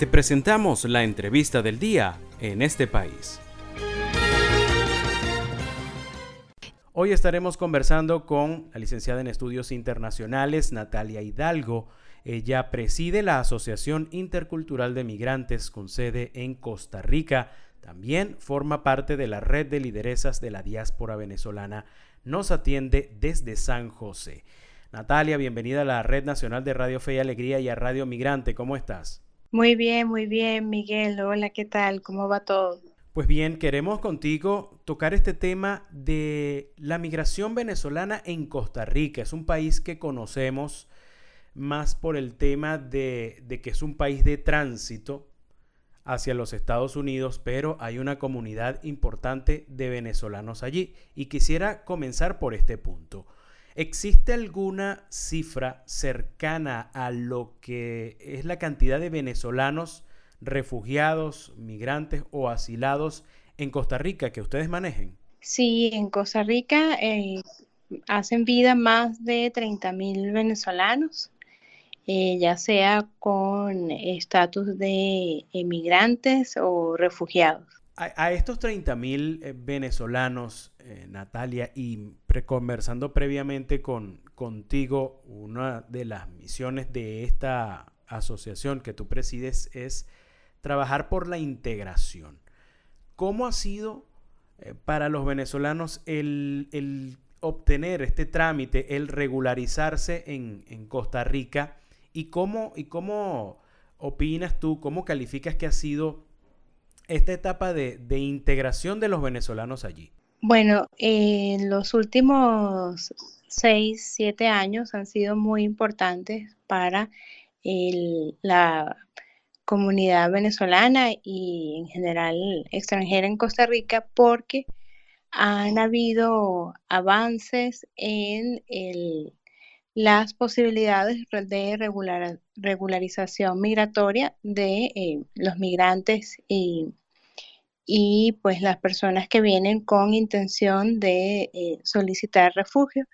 Te presentamos la entrevista del día en este país. Hoy estaremos conversando con la licenciada en estudios internacionales Natalia Hidalgo. Ella preside la Asociación Intercultural de Migrantes con sede en Costa Rica. También forma parte de la red de lideresas de la diáspora venezolana. Nos atiende desde San José. Natalia, bienvenida a la Red Nacional de Radio Fe y Alegría y a Radio Migrante. ¿Cómo estás? Muy bien, muy bien, Miguel. Hola, ¿qué tal? ¿Cómo va todo? Pues bien, queremos contigo tocar este tema de la migración venezolana en Costa Rica. Es un país que conocemos más por el tema de, de, que es un país de tránsito hacia los Estados Unidos, pero hay una comunidad importante de venezolanos allí. Y quisiera comenzar por este punto. ¿Existe alguna cifra cercana a lo que es la cantidad de venezolanos refugiados, migrantes o asilados en Costa Rica que ustedes manejen? Sí, en Costa Rica eh, hacen vida más de 30 mil venezolanos, eh, ya sea con estatus de emigrantes o refugiados. A, estos 30 mil eh, venezolanos, eh, Natalia, y conversando previamente con, contigo, una de las misiones de esta asociación que tú presides es trabajar por la integración. ¿Cómo ha sido eh, para los venezolanos el, obtener este trámite, el regularizarse en, en Costa Rica? ¿Y cómo, ¿Y cómo opinas tú, cómo calificas que ha sido esta etapa de, integración de los venezolanos allí? Bueno, en los últimos seis, siete años han sido muy importantes para la comunidad venezolana y en general extranjera en Costa Rica porque han habido avances en las posibilidades de regularización migratoria de eh, los migrantes y y pues las personas que vienen con intención de eh, solicitar refugio,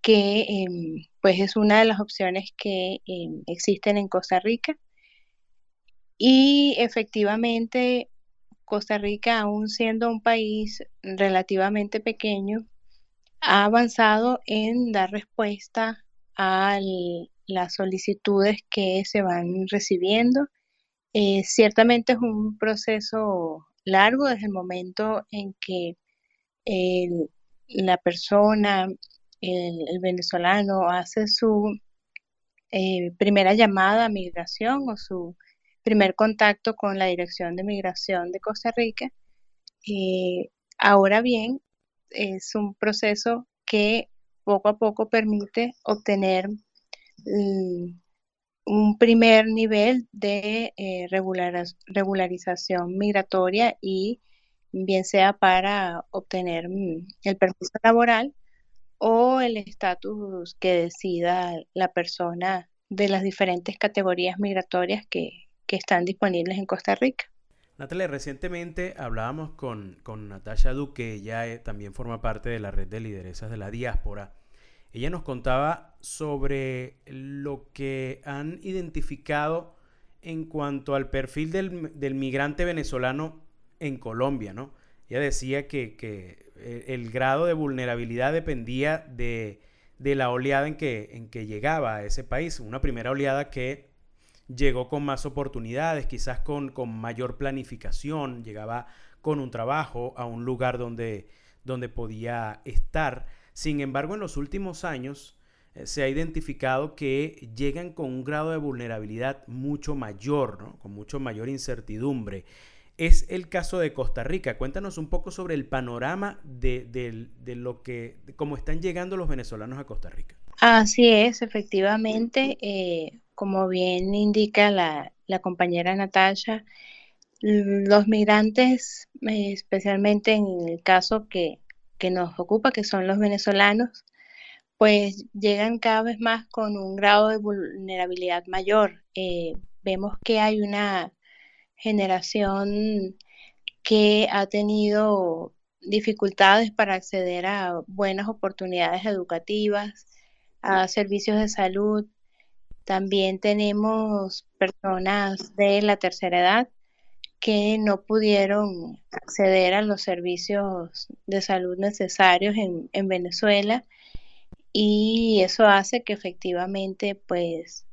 que em, pues es una de las opciones que em, existen en Costa Rica. Y efectivamente, Costa Rica, aún siendo un país relativamente pequeño, ha avanzado en dar respuesta a las solicitudes que se van recibiendo. Eh, ciertamente es un proceso largo desde el momento en que la persona, el, venezolano, hace su eh, primera llamada a migración o su primer contacto con la Dirección de Migración de Costa Rica. Eh, ahora bien, es un proceso que poco a poco permite obtener mm, un primer nivel de eh, regularización migratoria y bien sea para obtener mm, el permiso laboral o el estatus que decida la persona de las diferentes categorías migratorias que, están disponibles en Costa Rica. Natalia, recientemente hablábamos con, con Natasha Duque, ella eh, también forma parte de la red de lideresas de la diáspora, ella nos contaba sobre lo que han identificado en cuanto al perfil del, migrante venezolano en Colombia, ¿no? Ella decía que, eh, el grado de vulnerabilidad dependía de, la oleada en que, en que llegaba a ese país. Una primera oleada que llegó con más oportunidades, quizás con, con mayor planificación, llegaba con un trabajo a un lugar donde, donde podía estar sin embargo, en los últimos años eh, se ha identificado que llegan con un grado de vulnerabilidad mucho mayor, con mucho mayor incertidumbre. Es el caso de Costa Rica. Cuéntanos un poco sobre el panorama de, lo que, cómo están llegando los venezolanos a Costa Rica. Así es, efectivamente, eh, como bien indica la, compañera Natasha, los migrantes, eh, especialmente en el caso que que nos ocupa, que son los venezolanos, pues llegan cada vez más con un grado de vulnerabilidad mayor. Eh, vemos que hay una generación que ha tenido dificultades para acceder a buenas oportunidades educativas, a servicios de salud También tenemos personas de la tercera edad que no pudieron acceder a los servicios de salud necesarios en, en Venezuela y eso hace que efectivamente pues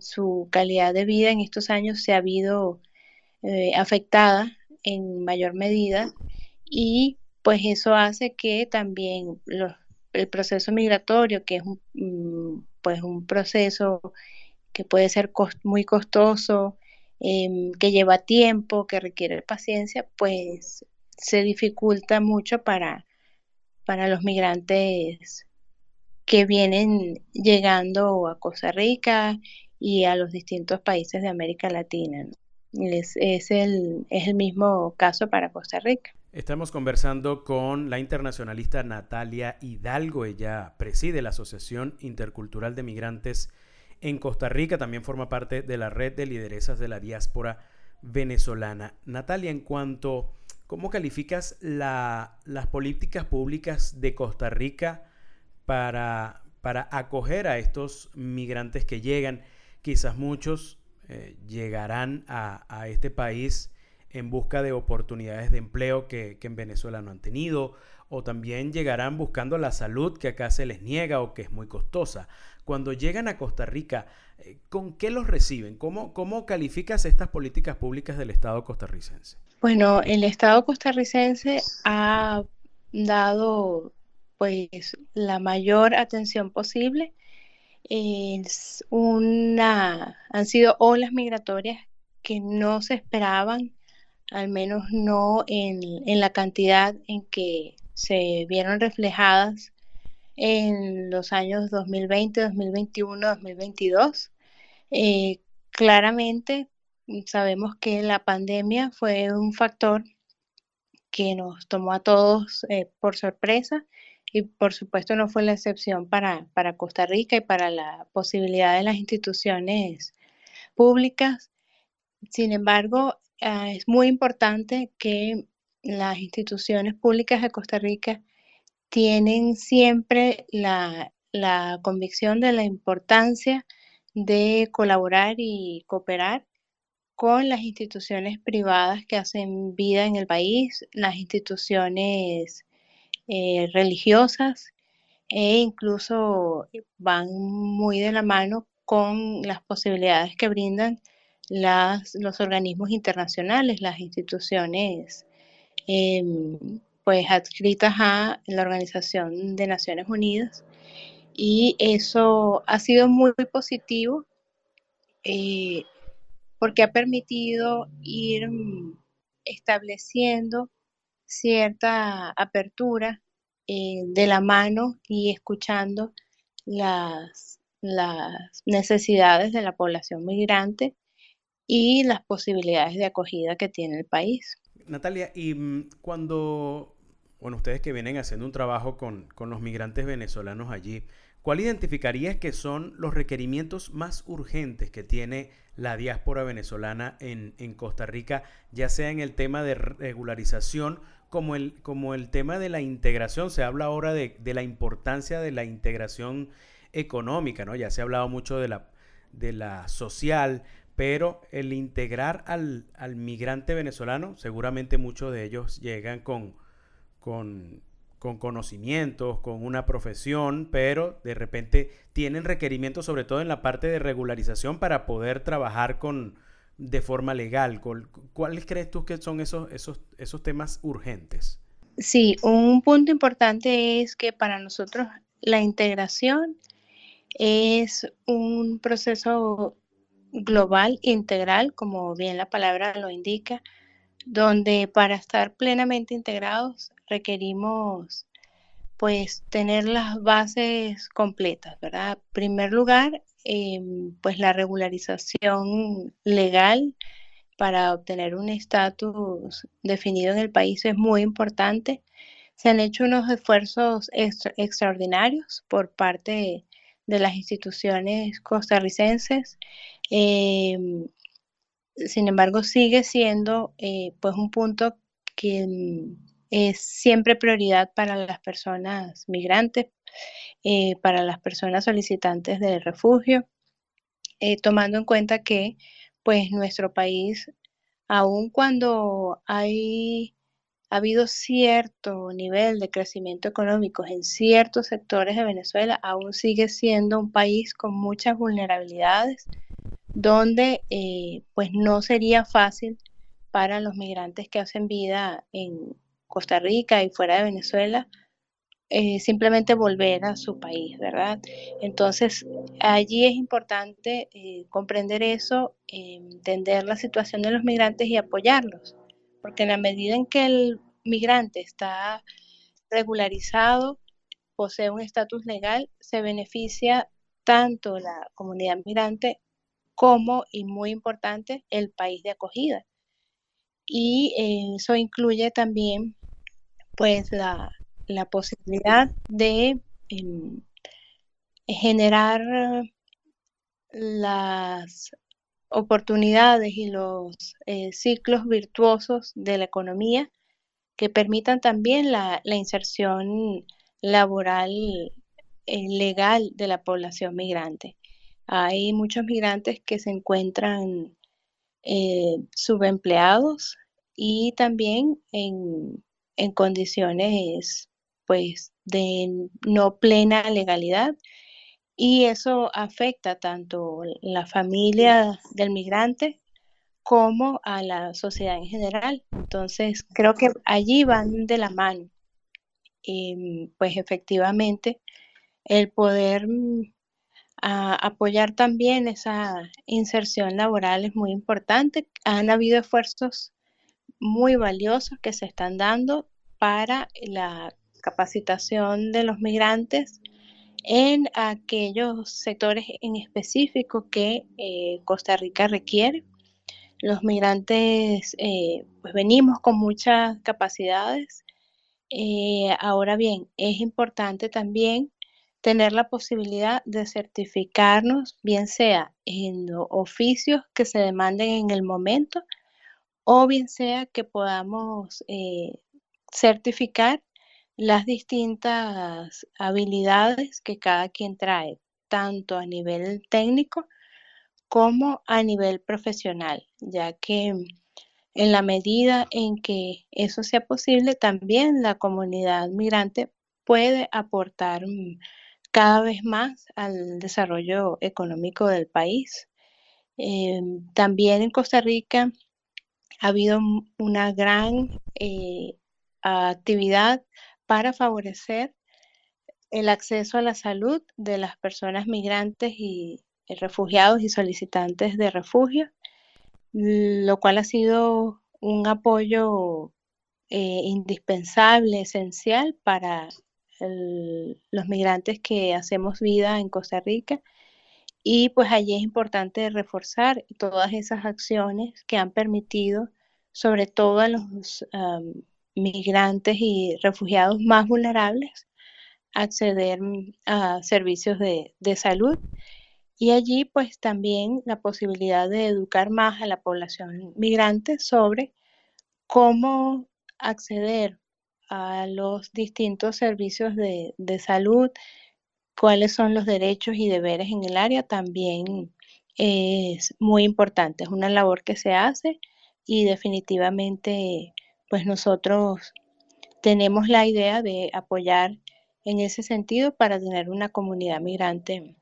su calidad de vida en estos años se ha habido eh, afectada en mayor medida y pues eso hace que también el proceso migratorio, que es un, mm, pues un proceso que puede ser muy costoso, em, que lleva tiempo, que requiere paciencia, pues se dificulta mucho para, para los migrantes que vienen llegando a Costa Rica y a los distintos países de América Latina. Es, el, es el mismo caso para Costa Rica. Estamos conversando con la internacionalista Natalia Hidalgo. Ella preside la Asociación Intercultural de Migrantes en Costa Rica. También forma parte de la red de lideresas de la diáspora venezolana. Natalia, en cuanto, ¿cómo calificas la, las políticas públicas de Costa Rica para, para acoger a estos migrantes que llegan? Quizás muchos eh, llegarán a, este país en busca de oportunidades de empleo que, en Venezuela no han tenido, o también llegarán buscando la salud que acá se les niega o que es muy costosa. Cuando llegan a Costa Rica, eh, ¿con qué los reciben? ¿Cómo, cómo calificas estas políticas públicas del Estado costarricense? Bueno, el Estado costarricense ha dado pues la mayor atención posible es una, han sido olas migratorias que no se esperaban, al menos no en, la cantidad en que se vieron reflejadas en los años 2020, 2021, 2022. claramente sabemos que la pandemia fue un factor que nos tomó a todos eh, por sorpresa y por supuesto no fue la excepción para, Costa Rica y para la posibilidad de las instituciones públicas. Sin embargo, ah, es muy importante que las instituciones públicas de Costa Rica tienen siempre la, la convicción de la importancia de colaborar y cooperar con las instituciones privadas que hacen vida en el país, las instituciones eh, religiosas e incluso van muy de la mano con las posibilidades que brindan las, los organismos internacionales, las instituciones em, pues adscritas a la Organización de Naciones Unidas. Y eso ha sido muy, positivo eh, porque ha permitido ir estableciendo cierta apertura eh, de la mano y escuchando las, las necesidades de la población migrante y las posibilidades de acogida que tiene el país. Natalia, y mm, cuando, bueno, ustedes que vienen haciendo un trabajo con, con los migrantes venezolanos allí, ¿cuál identificarías que son los requerimientos más urgentes que tiene la diáspora venezolana en, en Costa Rica, ya sea en el tema de regularización como el, como el tema de la integración, se habla ahora de, la importancia de la integración económica, ¿no? Ya se ha hablado mucho de la, de la social, pero el integrar al, migrante venezolano, seguramente muchos de ellos llegan con, con, con, conocimientos, con una profesión, pero de repente tienen requerimientos, sobre todo en la parte de regularización, para poder trabajar con, de forma legal? ¿Cuáles crees tú que son esos, esos, esos temas urgentes? Sí, un punto importante es que para nosotros la integración es un proceso global, integral, como bien la palabra lo indica, donde para estar plenamente integrados requerimos pues tener las bases completas, ¿verdad? En primer lugar, Em, pues la regularización legal para obtener un estatus definido en el país es muy importante. Se han hecho unos esfuerzos extraordinarios por parte de, las instituciones costarricenses. Em, sin embargo, sigue siendo eh, pues un punto que mm, es siempre prioridad para las personas migrantes, eh, para las personas solicitantes de refugio. eh, tomando en cuenta que pues nuestro país, aun cuando hay ha habido cierto nivel de crecimiento económico en ciertos sectores de Venezuela, aún sigue siendo un país con muchas vulnerabilidades, donde eh, pues no sería fácil para los migrantes que hacen vida en Costa Rica y fuera de Venezuela eh, simplemente volver a su país, ¿verdad? Entonces, allí es importante eh, comprender eso, entender la situación de los migrantes y apoyarlos, porque en la medida en que el migrante está regularizado, posee un estatus legal, se beneficia tanto la comunidad migrante como, y muy importante, el país de acogida. Y eso incluye también pues la, la posibilidad de em, generar las oportunidades y los eh, ciclos virtuosos de la economía que permitan también la, inserción laboral eh, legal de la población migrante. Hay muchos migrantes que se encuentran eh, subempleados y también en, en condiciones pues de no plena legalidad y eso afecta tanto la familia del migrante como a la sociedad en general. Entonces, creo que allí van de la mano. Y, pues efectivamente, el poder mm, apoyar también esa inserción laboral es muy importante. Han habido esfuerzos muy valiosos que se están dando para la capacitación de los migrantes en aquellos sectores en específico que eh, Costa Rica requiere. Los migrantes eh, pues venimos con muchas capacidades. Eh, ahora bien, es importante también tener la posibilidad de certificarnos, bien sea en oficios que se demanden en el momento o bien sea que podamos certificar las distintas habilidades que cada quien trae, tanto a nivel técnico como a nivel profesional, ya que en la medida en que eso sea posible, también la comunidad migrante puede aportar mm, cada vez más al desarrollo económico del país. Eh, también en Costa Rica ha habido una gran eh, actividad para favorecer el acceso a la salud de las personas migrantes y refugiados y solicitantes de refugio, lo cual ha sido un apoyo eh, indispensable, esencial para los migrantes que hacemos vida en Costa Rica. Y pues allí es importante reforzar todas esas acciones que han permitido, sobre todo a los migrantes y refugiados más vulnerables, acceder a servicios de salud y allí pues también la posibilidad de educar más a la población migrante sobre cómo acceder a los distintos servicios de, salud, cuáles son los derechos y deberes en el área, también es muy importante. Es una labor que se hace y definitivamente pues nosotros tenemos la idea de apoyar en ese sentido para tener una comunidad migrante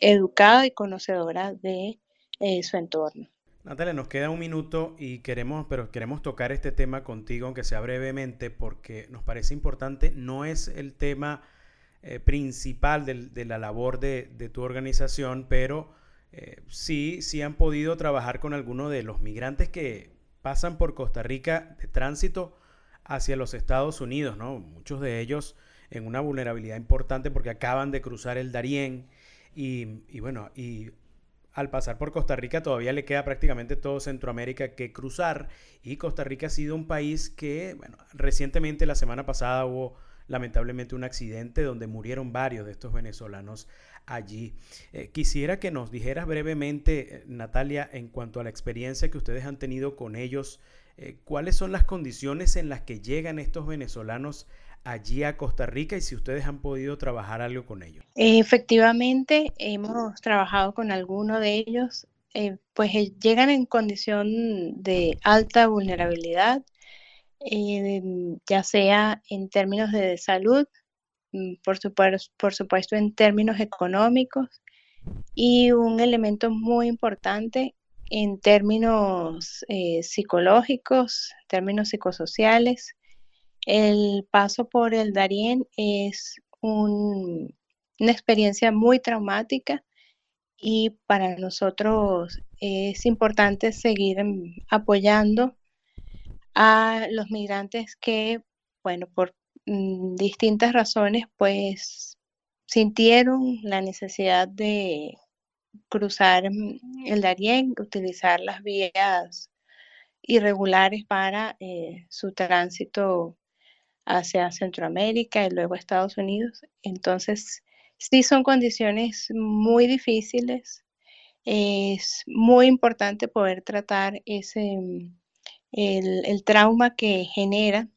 educada y conocedora de eh, su entorno. Natalia, nos queda un minuto y queremos, pero queremos tocar este tema contigo, aunque sea brevemente, porque nos parece importante. No es el tema eh, principal de, la labor de, tu organización, pero eh, sí, sí han podido trabajar con algunos de los migrantes que pasan por Costa Rica de tránsito hacia los Estados Unidos, ¿no? Muchos de ellos en una vulnerabilidad importante porque acaban de cruzar el Darién y, bueno, y al pasar por Costa Rica todavía le queda prácticamente todo Centroamérica que cruzar y Costa Rica ha sido un país que, bueno, recientemente la semana pasada hubo lamentablemente un accidente donde murieron varios de estos venezolanos allí. Eh, quisiera que nos dijeras brevemente, eh, Natalia, en cuanto a la experiencia que ustedes han tenido con ellos, eh, cuáles son las condiciones en las que llegan estos venezolanos allí a Costa Rica y si ustedes han podido trabajar algo con ellos. Efectivamente, hemos trabajado con algunos de ellos, pues llegan en condición de alta vulnerabilidad, ya sea en términos de salud, Mm, por supuesto, en términos económicos y un elemento muy importante en términos eh, psicológicos, términos psicosociales. El paso por el Darién es una experiencia muy traumática y para nosotros es importante seguir mm, apoyando a los migrantes que, bueno, por Mm, distintas razones, pues sintieron la necesidad de cruzar mm, el Darién, utilizar las vías irregulares para eh, su tránsito hacia Centroamérica y luego Estados Unidos. Entonces, sí son condiciones muy difíciles. Es muy importante poder tratar ese, mm, el, el trauma que genera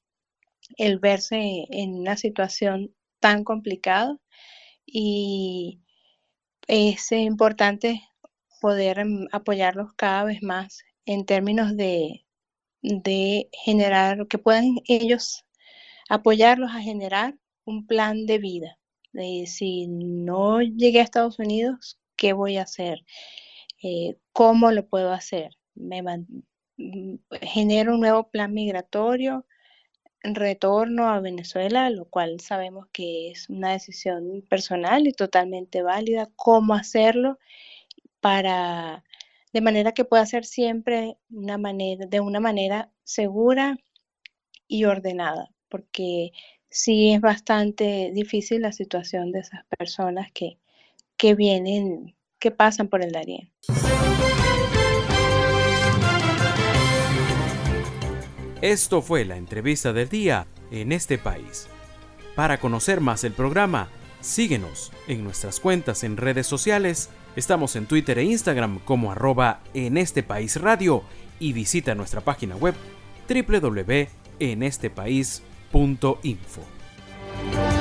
el verse en una situación tan complicada y es importante poder mm, apoyarlos cada vez más en términos de, de generar, que puedan ellos apoyarlos a generar un plan de vida. Si no llegué a Estados Unidos, ¿qué voy a hacer? Eh, ¿Cómo lo puedo hacer? Me mm, genero un nuevo plan migratorio, retorno a Venezuela, lo cual sabemos que es una decisión personal y totalmente válida, cómo hacerlo para de manera que pueda ser siempre una manera, de una manera segura y ordenada, porque sí es bastante difícil la situación de esas personas que, que vienen, que pasan por el Darién. Esto fue la entrevista del día en este país. Para conocer más el programa, síguenos en nuestras cuentas en redes sociales. Estamos en Twitter e Instagram como arroba en este país radio y visita nuestra página web info.